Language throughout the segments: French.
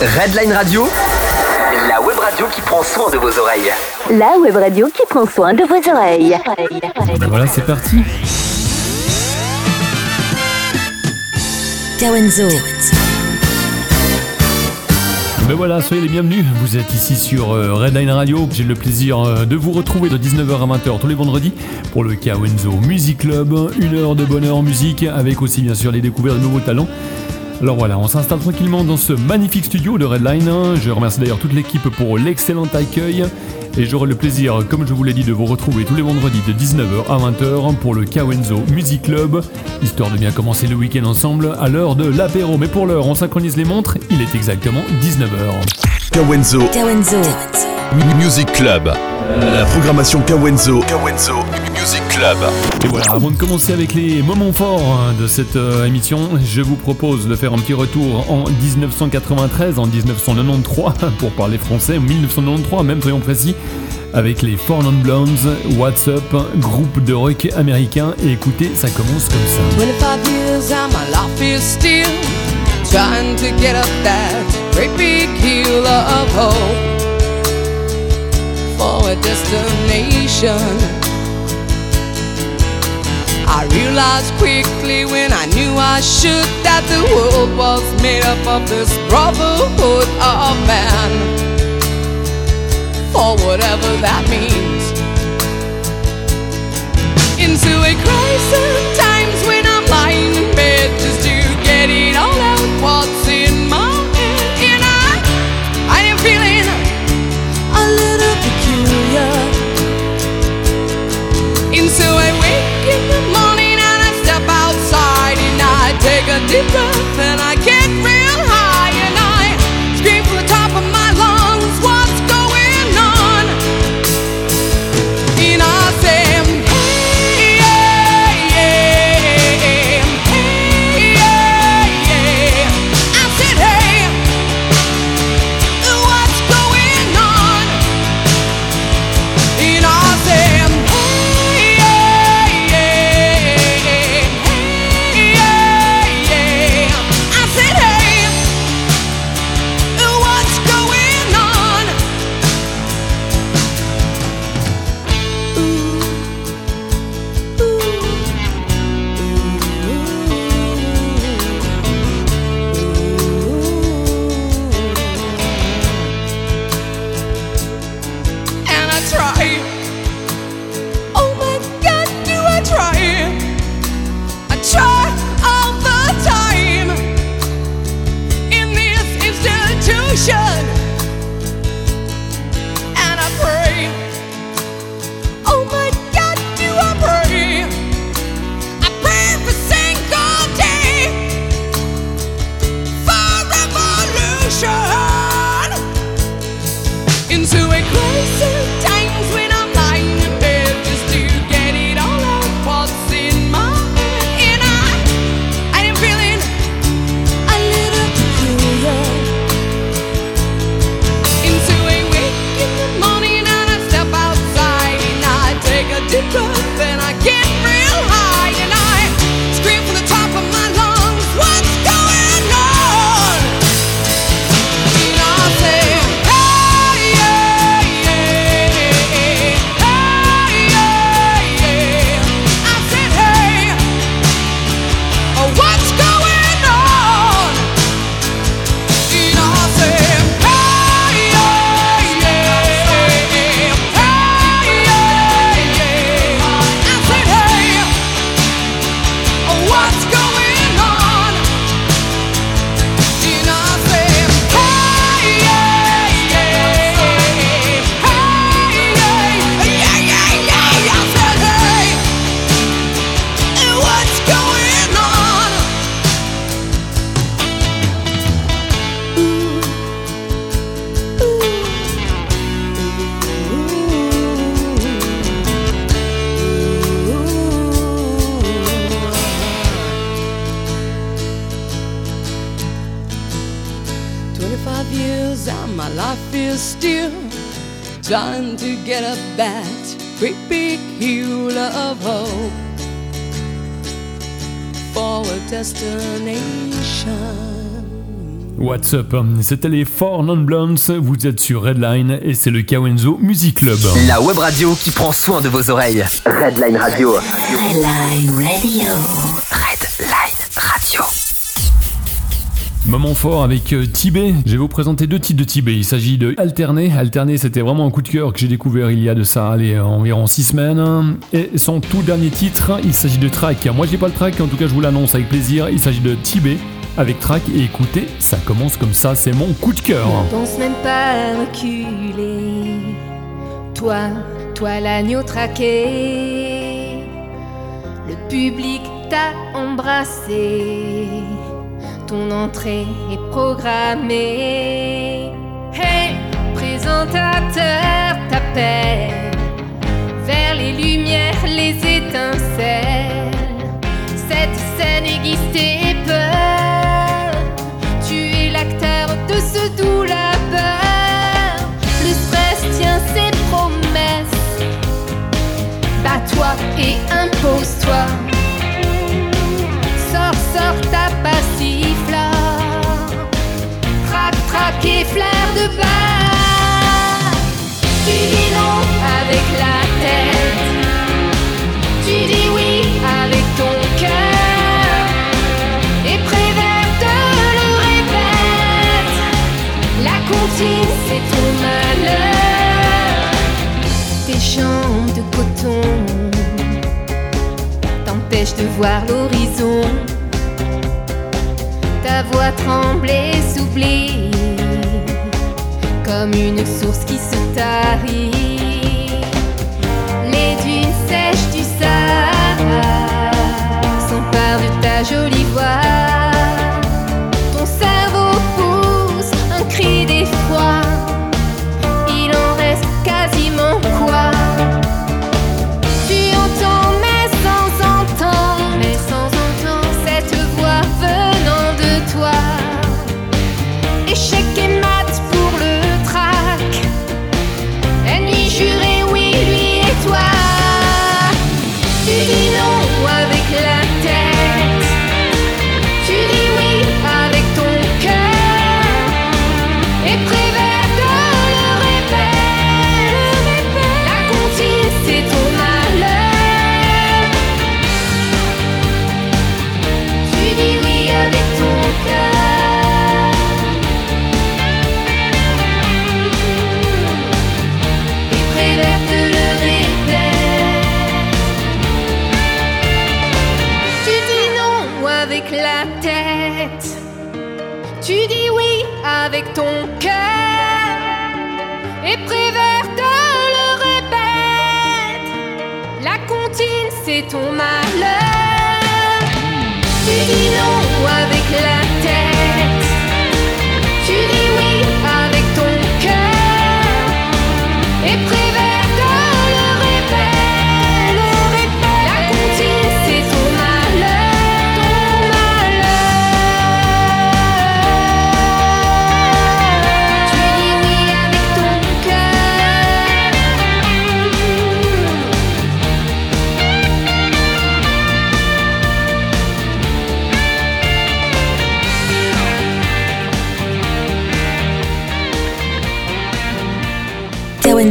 Redline Radio, la web radio qui prend soin de vos oreilles. La web radio qui prend soin de vos oreilles. Ben voilà, c'est parti. Kawenzo. Ben voilà, soyez les bienvenus. Vous êtes ici sur euh, Redline Radio. J'ai le plaisir euh, de vous retrouver de 19h à 20h tous les vendredis pour le Kawenzo Music Club. Une heure de bonheur en musique avec aussi bien sûr les découvertes de nouveaux talents. Alors voilà, on s'installe tranquillement dans ce magnifique studio de Redline. Je remercie d'ailleurs toute l'équipe pour l'excellent accueil. Et j'aurai le plaisir, comme je vous l'ai dit, de vous retrouver tous les vendredis de 19h à 20h pour le Kawenzo Music Club, histoire de bien commencer le week-end ensemble à l'heure de l'apéro. Mais pour l'heure, on synchronise les montres, il est exactement 19h. Kawenzo Kawenzo. Music Club. La programmation Kawenzo. Kawenzo Music Club. Et voilà, avant de commencer avec les moments forts hein, de cette euh, émission, je vous propose de faire un petit retour en 1993, en 1993, pour parler français, 1993 même soyons précis, avec les Four Non Blondes, What's Up, groupe de rock américain, et écoutez, ça commence comme ça. 25 years and my life is still trying to get up that great big hill of hope for a destination. I realized quickly when I knew I should that the world was made up of this brotherhood of man. For whatever that means. Into a crisis times when I'm lying in bed just to get it all out what's What's up C'était les Four Non Blondes, vous êtes sur Redline et c'est le Kawenzo Music Club. La web radio qui prend soin de vos oreilles. Redline Radio. Redline Radio. Redline Radio. Moment fort avec euh, Tibet. Je vais vous présenter deux titres de Tibet. Il s'agit de Alterné. Alterné, c'était vraiment un coup de cœur que j'ai découvert il y a de ça, allez, environ 6 semaines. Et son tout dernier titre, il s'agit de Track. Moi, j'ai pas le track, en tout cas, je vous l'annonce avec plaisir. Il s'agit de Tibet avec Track. Et écoutez, ça commence comme ça, c'est mon coup de cœur. Ne pense même pas reculer. Toi, toi l'agneau traqué. Le public t'a embrassé. Ton entrée est programmée. Hey, présentateur t'appelle vers les lumières, les étincelles. Cette scène aiguise tes de ce doux labeur. Le stress tient ses promesses. Bats-toi et impose-toi. Sors, sors ta passiflore. Trac, trac et flair de bas. La C'est. Tes jambes de coton t'empêchent de voir l'horizon. Ta voix tremble et s'oublie comme une source qui se tarit. Les dunes sèches du Sahara s'emparent de ta jolie voix.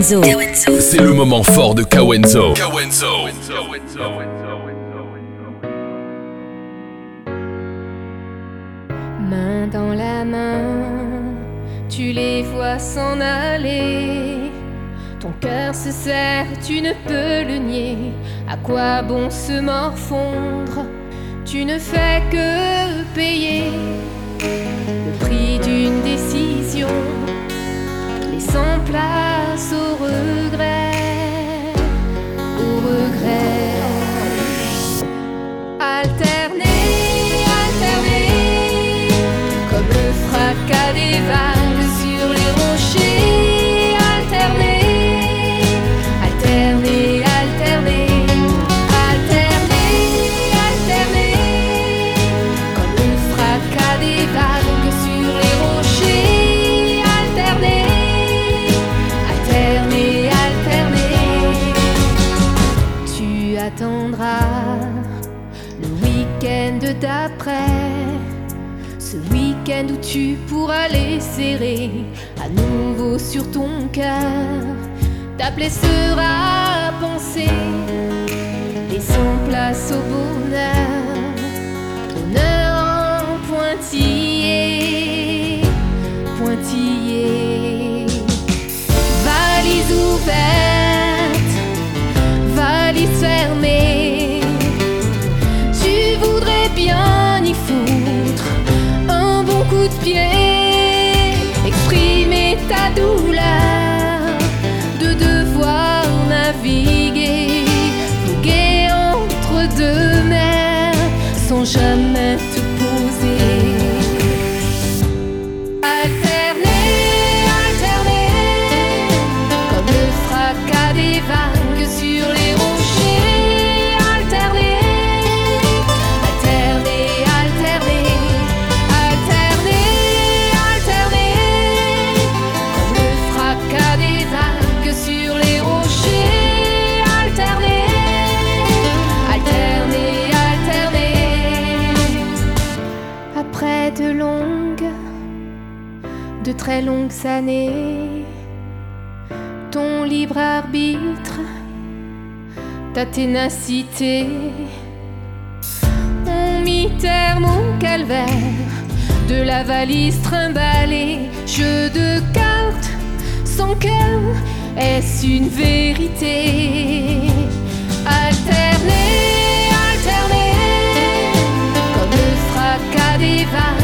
Kawenzo. C'est le moment fort de Kawenzo. Kawenzo. Main dans la main, tu les vois s'en aller. Ton cœur se serre, tu ne peux le nier. À quoi bon se morfondre? Tu ne fais que payer le prix d'une décision, tu pourras les serrer à nouveau sur ton cœur. Ta plaie sera pensée, laissant place au bonheur. Bonheur en pointillé, pointillé. Valise ouverte, pied, exprimer ta douleur de devoir naviguer, voguer entre deux mers sans jamais très longues années, ton libre arbitre, ta ténacité ont mis terme au calvaire de la valise trimballée. Jeu de cartes sans cœur, est-ce une vérité? Alterner, alterner, comme le fracas des vagues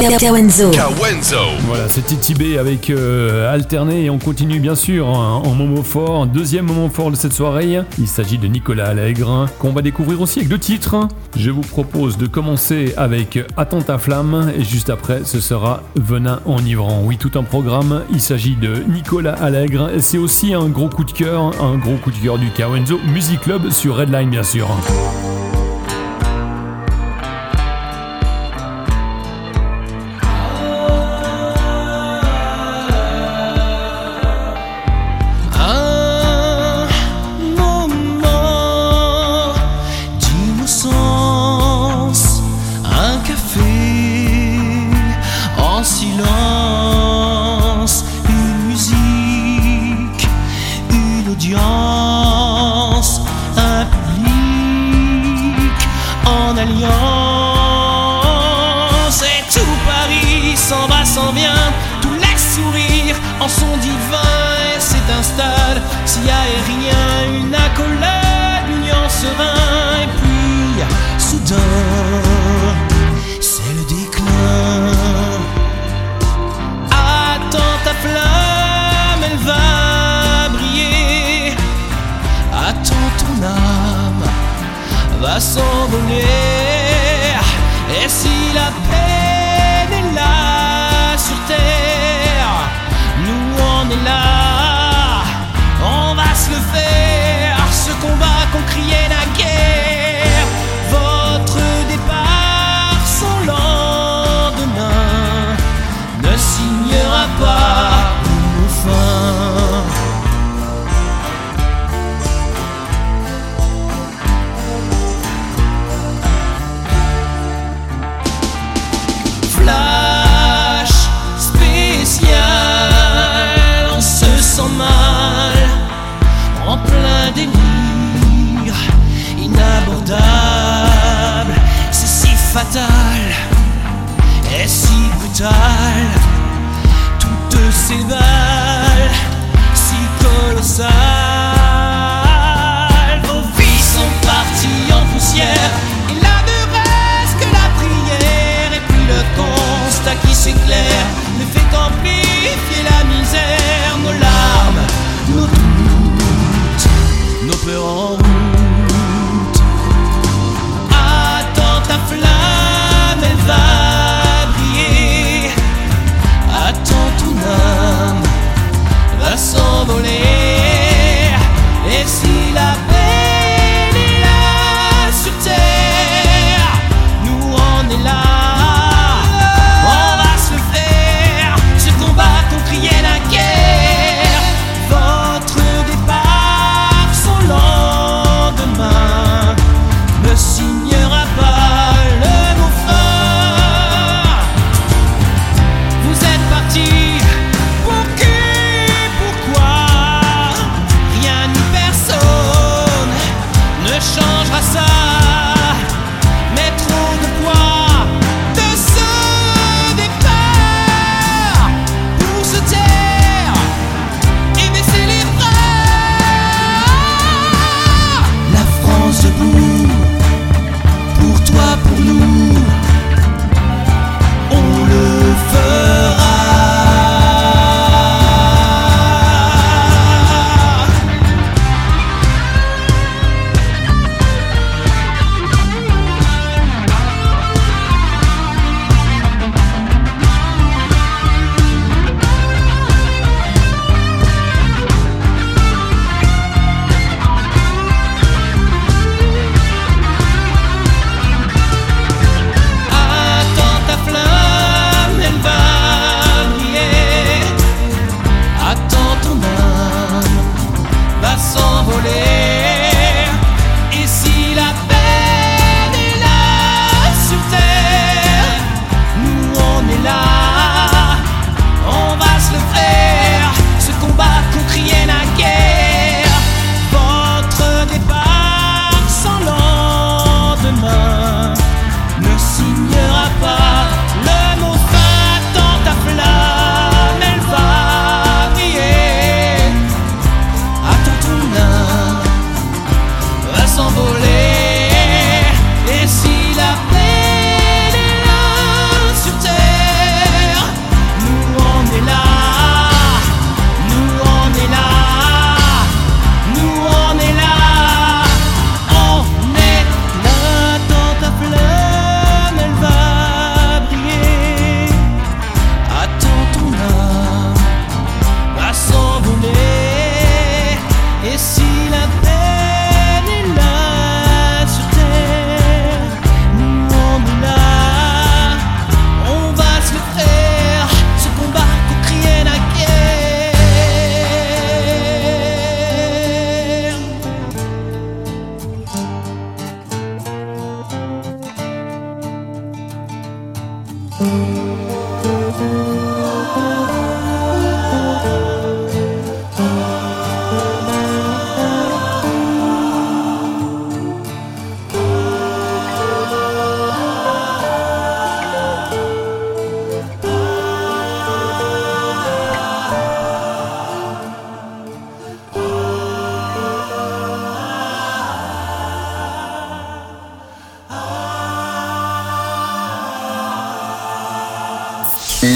Kawenzo. Kawenzo. Voilà, c'était Tibet avec euh, Alterné et on continue bien sûr hein, en moment fort. Deuxième moment fort de cette soirée, il s'agit de Nicolas Allègre qu'on va découvrir aussi avec deux titres. Je vous propose de commencer avec Attends ta flamme et juste après ce sera Venin enivrant. Oui, tout un programme. Il s'agit de Nicolas Allègre. C'est aussi un gros coup de cœur, un gros coup de cœur du Kawenzo Music Club sur Redline bien sûr.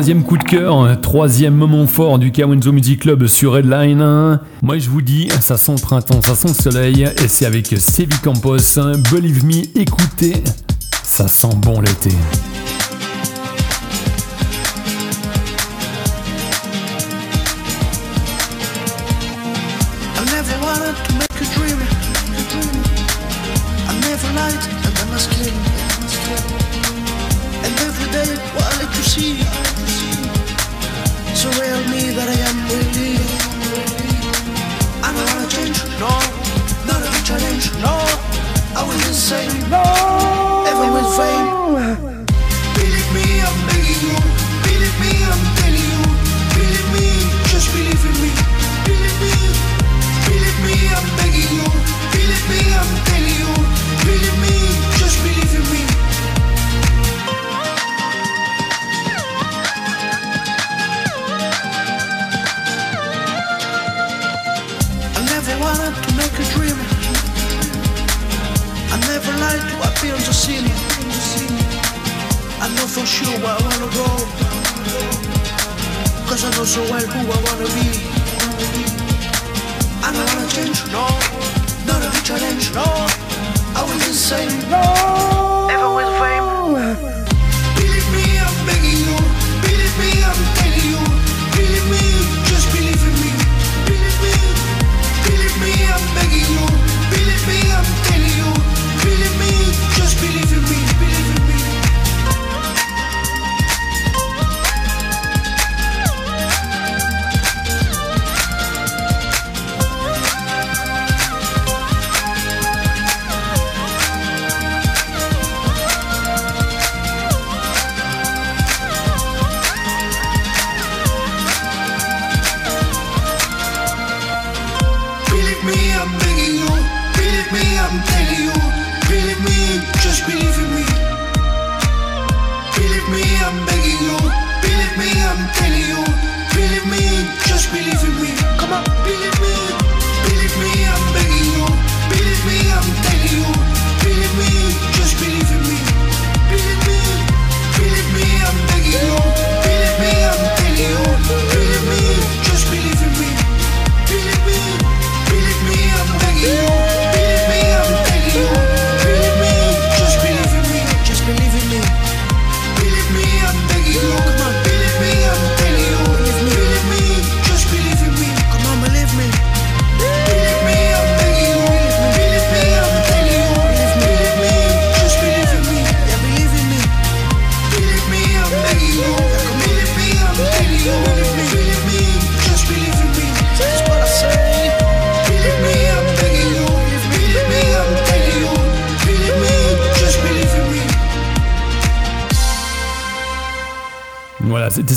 Troisième coup de cœur, troisième moment fort du Kawenzo Music Club sur Redline. Moi je vous dis, ça sent le printemps, ça sent le soleil, et c'est avec Sevi Campos. Believe me, écoutez, ça sent bon l'été.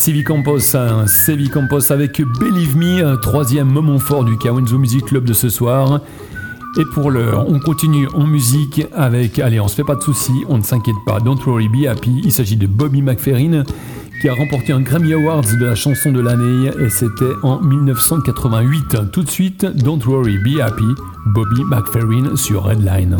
Sevi Campos, hein. Sevi Campos avec Believe Me, troisième moment fort du Kawenzo Music Club de ce soir. Et pour l'heure, on continue en musique avec, allez, on se fait pas de soucis, on ne s'inquiète pas, Don't Worry Be Happy. Il s'agit de Bobby McFerrin qui a remporté un Grammy Awards de la chanson de l'année et c'était en 1988. Tout de suite, Don't Worry Be Happy, Bobby McFerrin sur Redline.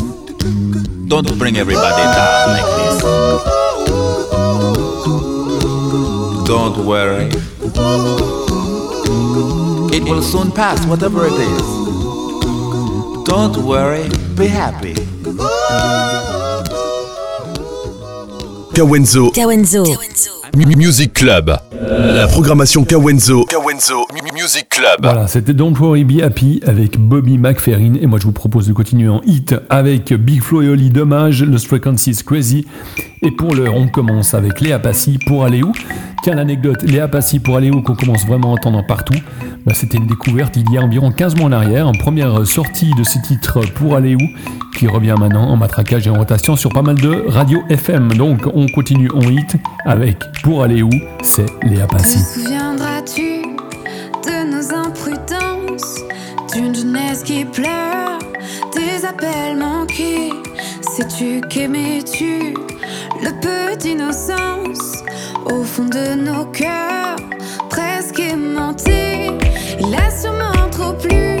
Don't bring everybody down like this. Don't worry. It will soon pass, whatever it is. Don't worry, be happy. Kawenzo Kawenzo. Music Club. La programmation Kawenzo. Kawenzo Music Club. Voilà, c'était Don't Worry Be Happy avec Bobby McFerrin. Et moi, je vous propose de continuer en hit avec Big Flo et Oli Dommage, Lost Frequencies Crazy. Et pour l'heure, on commence avec Léa Passy pour aller où Tiens, l'anecdote, Léa Passy pour aller où qu'on commence vraiment à entendre partout. Bah, c'était une découverte il y a environ 15 mois en arrière, en première sortie de ce titre pour aller où qui revient maintenant en matraquage et en rotation sur pas mal de radio FM. Donc, on continue en hit avec Pour aller où c'est Léa Passy. Pleure, des appels manqués Sais-tu qu'aimais-tu le peu d'innocence au fond de nos cœurs, presque aimantés Il a sûrement trop plu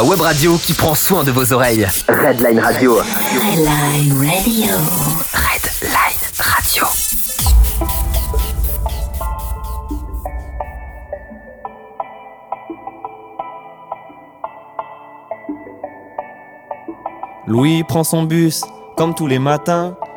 La web radio qui prend soin de vos oreilles. Redline Radio. Redline Radio. Redline Radio. Louis prend son bus, comme tous les matins.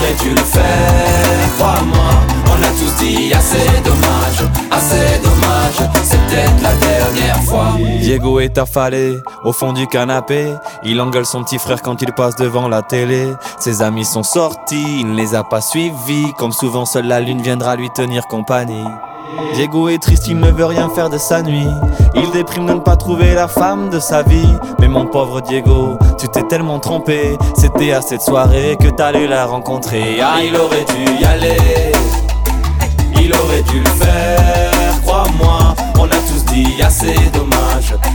Elle aurait dû le faire, crois-moi. On a tous dit assez dommage, assez dommage. C'est peut-être la dernière fois. Diego est affalé au fond du canapé. Il engueule son petit frère quand il passe devant la télé. Ses amis sont sortis, il ne les a pas suivis. Comme souvent, seule la lune viendra lui tenir compagnie. Diego est triste, il ne veut rien faire de sa nuit. Il déprime de ne pas trouver la femme de sa vie. Mais mon pauvre Diego, tu t'es tellement trompé. C'était à cette soirée que t'allais la rencontrer. Ah, il aurait dû y aller. Il aurait dû le faire, crois-moi. On a tous dit assez dommage,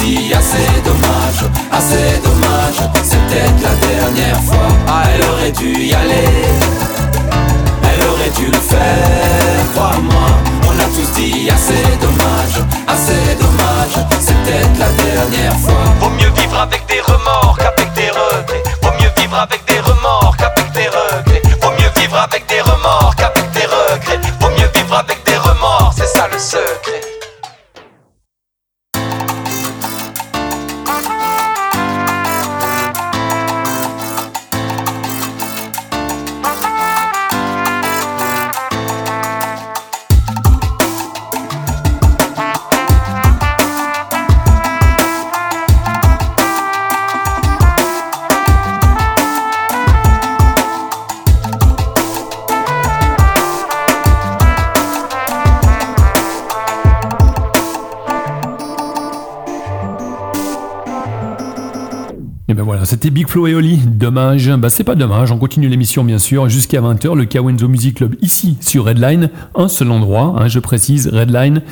Dit assez dommage, assez dommage, c'est peut-être la dernière fois. Ah, elle aurait dû y aller, elle aurait dû le faire, crois-moi. On a tous dit assez dommage, assez dommage, c'est peut-être la dernière fois. Vaut mieux vivre avec des remords qu'avec des regrets. Vaut mieux vivre avec des remords c'était Big Flo et Oli. Dommage. Bah c'est pas dommage, on continue l'émission bien sûr jusqu'à 20h, le Kawenzo Music Club ici sur Redline, un seul endroit, hein, je précise, Redline.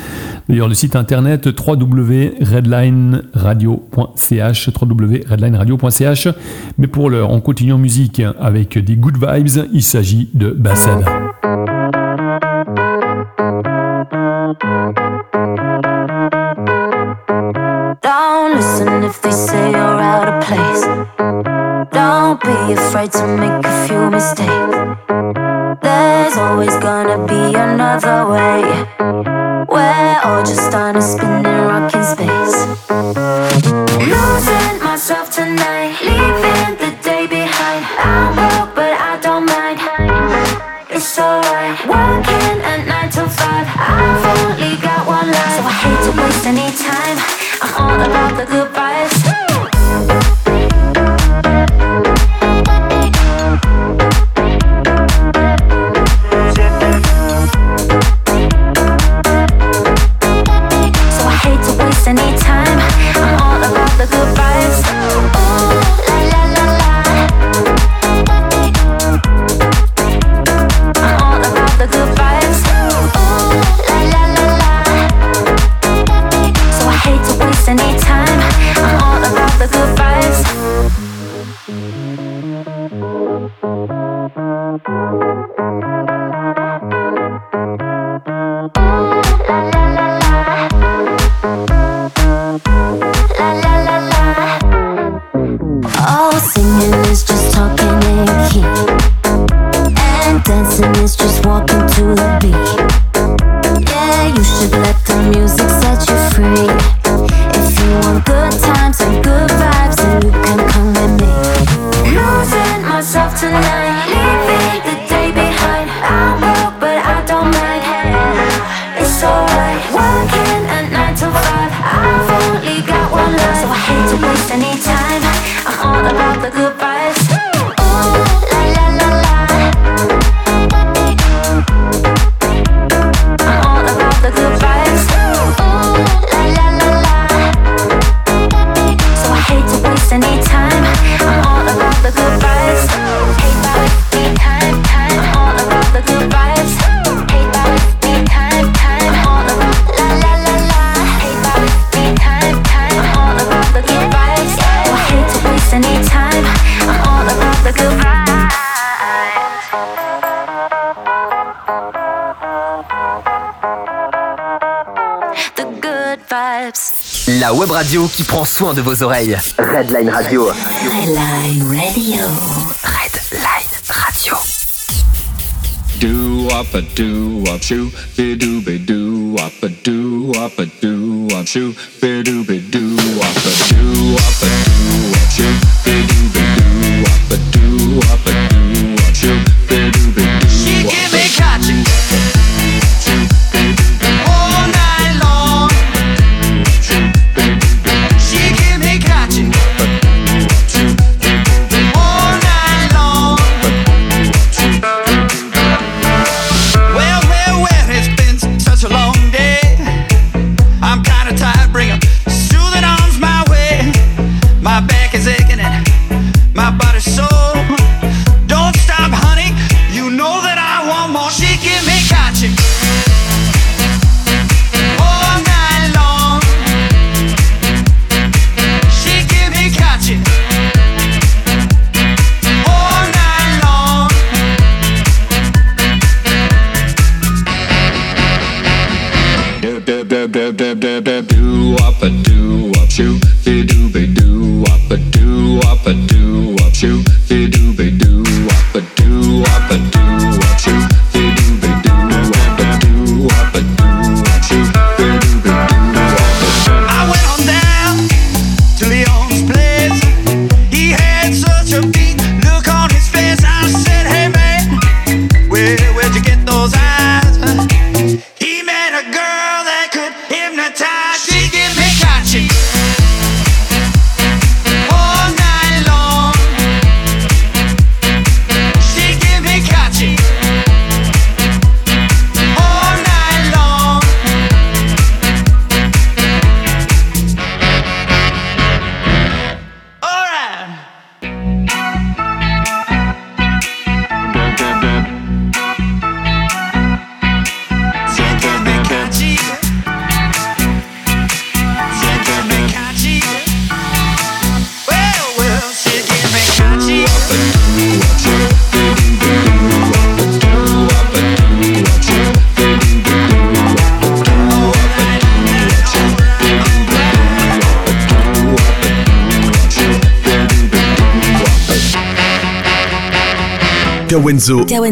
D'ailleurs le site internet www.redlineradio.ch www.redlineradio.ch Mais pour l'heure, on continue en musique avec des good vibes, il s'agit de Bassada. Afraid to make a few mistakes. There's always gonna be another way. We're all just on a spinning rock space. Radio qui prend soin de vos oreilles. Redline Radio. Redline Radio. Redline Radio. Do up a do up shoo be do be do up a do up a do up shoo be do be do up a do up a do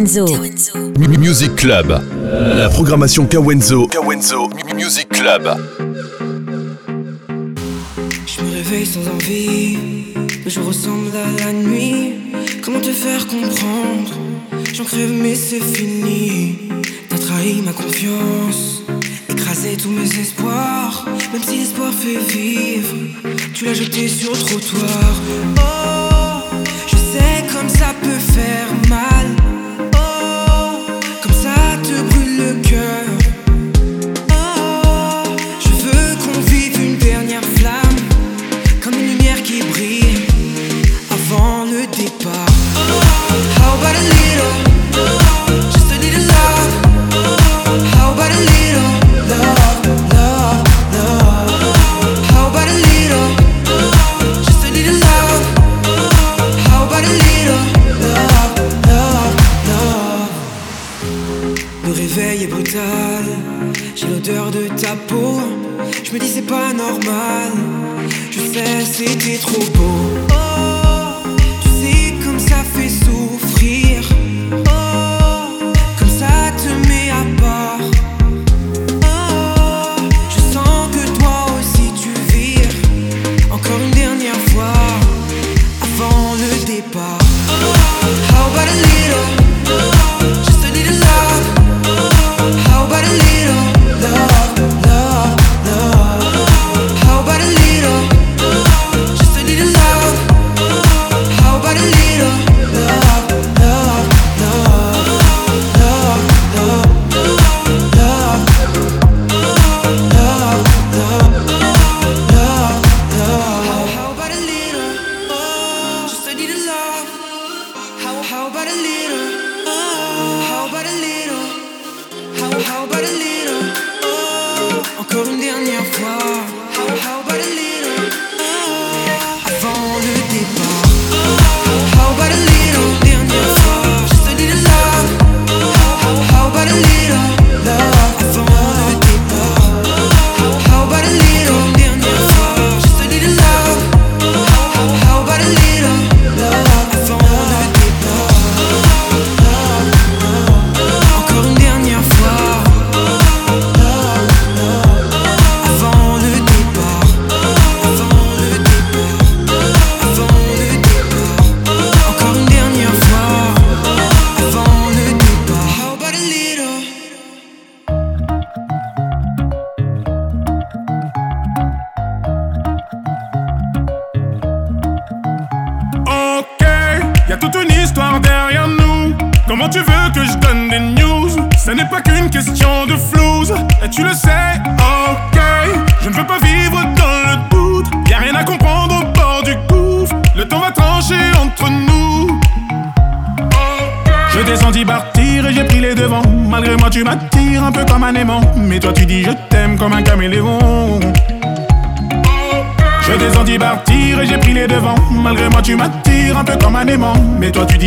Kawenzo. Music Club. La programmation Kawenzo. Kawenzo Music Club. Je me réveille sans envie. Le jour ressemble à la nuit. Comment te faire comprendre? J'en crève, mais c'est fini. T'as trahi ma confiance. Écrasé tous mes espoirs. Même si l'espoir fait vivre, tu l'as jeté sur le trottoir. Oh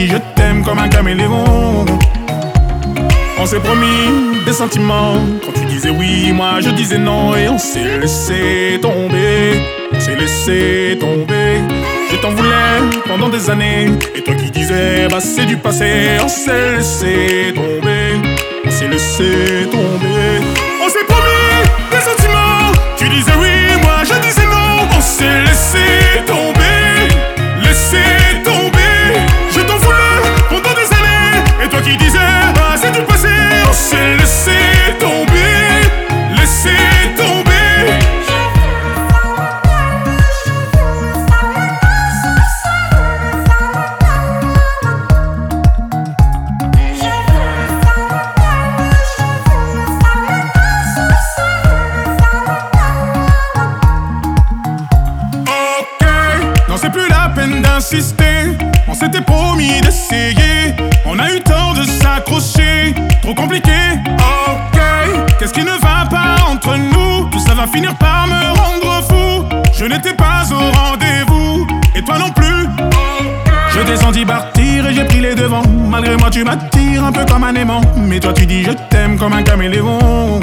Je t'aime comme un caméléon. On s'est promis des sentiments. Quand tu disais oui, moi je disais non. Et on s'est laissé tomber. On s'est laissé tomber. Je t'en voulais pendant des années. Et toi qui disais, bah c'est du passé. On s'est laissé tomber. On s'est laissé tomber. C'est plus la peine d'insister. On s'était promis d'essayer. On a eu tort de s'accrocher. Trop compliqué. Ok, qu'est-ce qui ne va pas entre nous? Tout ça va finir par me rendre fou. Je n'étais pas au rendez-vous. Et toi non plus. Je descendis partir et j'ai pris les devants. Malgré moi, tu m'attires un peu comme un aimant. Mais toi, tu dis je t'aime comme un caméléon.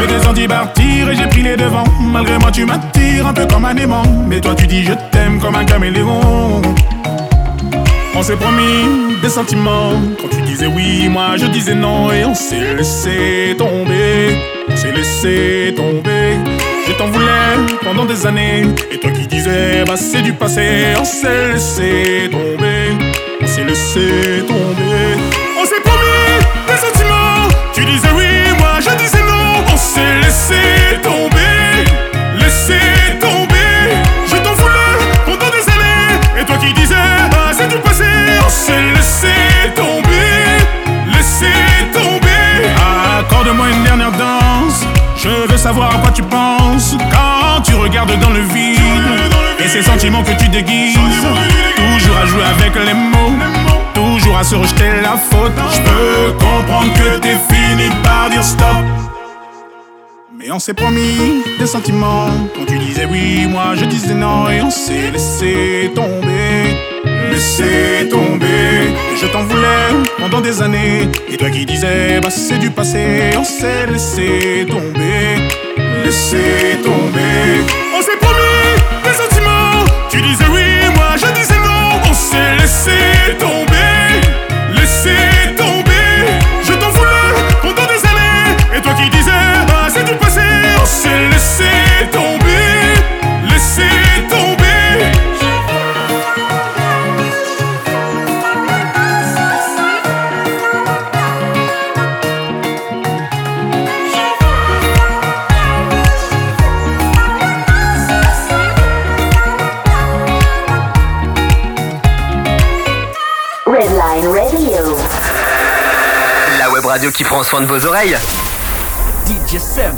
Je descendis partir et j'ai pris les devants. Malgré moi, tu m'attires un peu comme un aimant. Mais toi, tu dis je t'aime comme un caméléon. On s'est promis des sentiments. Quand tu disais oui, moi je disais non. Et on s'est laissé tomber. On s'est laissé tomber. Je t'en voulais pendant des années. Et toi qui disais, bah c'est du passé. On s'est laissé tomber. On s'est laissé tomber. On s'est promis des sentiments. Tu disais oui, s'est laissé tomber. Laissé tomber. Je t'en voulais pendant des années. Et toi qui disais, bah c'est du passé. On s'est laissé tomber. Laissé tomber. Accorde-moi une dernière danse. Je veux savoir à quoi tu penses quand tu regardes dans le vide. Et ces sentiments que tu déguises. Toujours à jouer avec les mots. Toujours à se rejeter la faute. Je peux comprendre que t'es fini par dire stop. Mais on s'est promis des sentiments. Quand tu disais oui, moi je disais non. Et on s'est laissé tomber. Laissé tomber. Et je t'en voulais pendant des années. Et toi qui disais, bah c'est du passé. On s'est laissé tomber. Laissé tomber. On s'est promis des sentiments. Tu disais oui, moi je disais non. On s'est laissé tomber. Qui prend soin de vos oreilles. DJ Sam.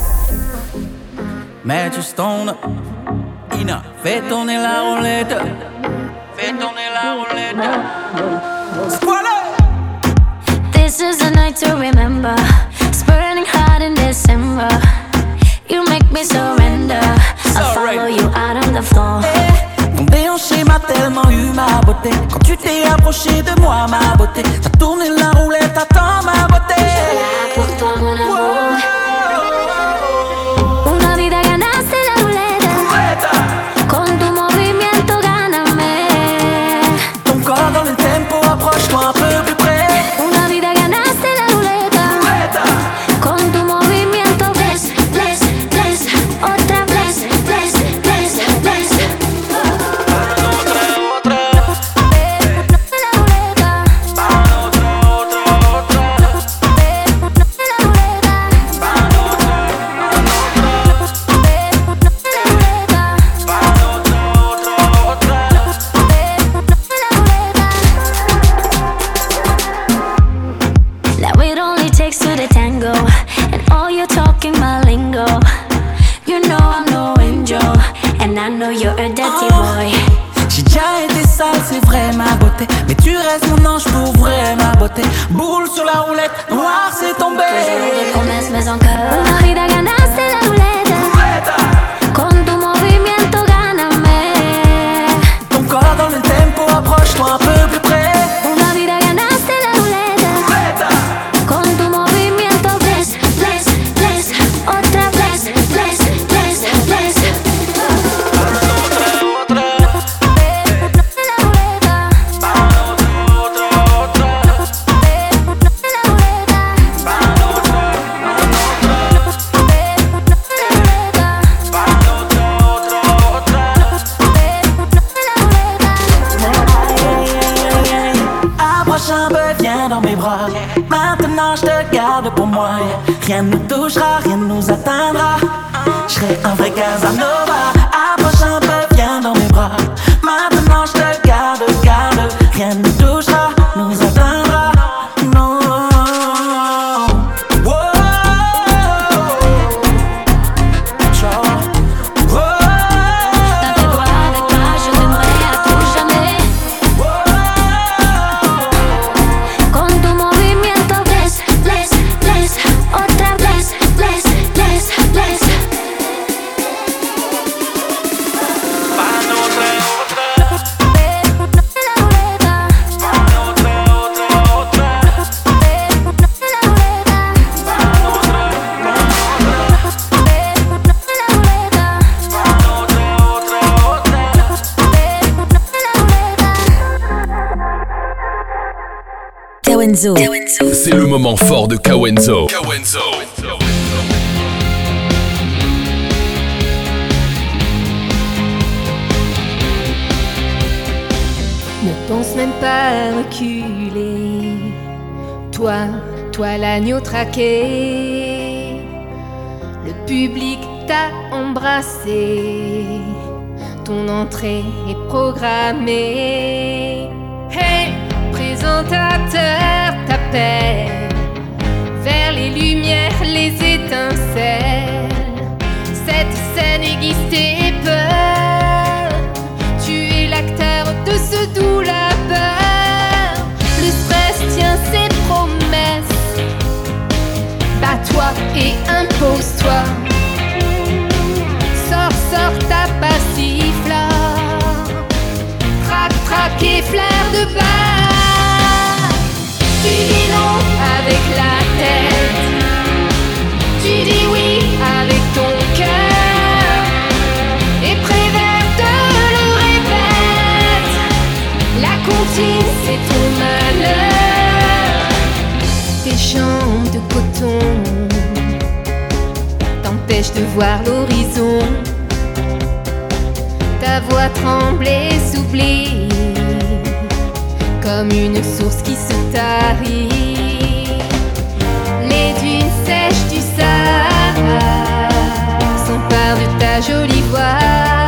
Match Stone. Ina, fais tourner la roulette. Fais tourner la roulette. This is a night to remember. It's burning hot in December. You make me surrender. I'll follow you out on the floor. Ton déhanché m'a tellement eu ma beauté. Quand tu t'es approché de moi, ma beauté. T'as tourné la roulette, attends ma beauté. Know you're a dirty boy. J'ai déjà été sale, c'est vrai ma beauté. Mais tu restes mon ange pour vrai ma beauté. Boule sur la roulette, noir c'est tombé. de promesas, mais encore. Una vida ganaste la ruleta. Con tu movimiento, gáname. Ton corps dans le tempo, approche-toi un peu Rien ne nous touchera, Kawenzo. C'est le moment fort de Kawenzo. Kawenzo. Ne pense même pas à reculer. Toi, toi l'agneau traqué. Le public t'a embrassé. Ton entrée est programmée. Hey, présentateur t'appelle. Vers les lumières, les étincelles. Cette scène aiguise tes peurs. Tu es l'acteur de ce doux labeur. Le stress tient ses promesses. Bats-toi et impose-toi. Sors, sors ta passiflore. Trac, trac et flair de bas. De coton t'empêchent de voir l'horizon. Ta voix tremble et s'oublie comme une source qui se tarit. Les dunes sèches du Sahara s'emparent de ta jolie voix.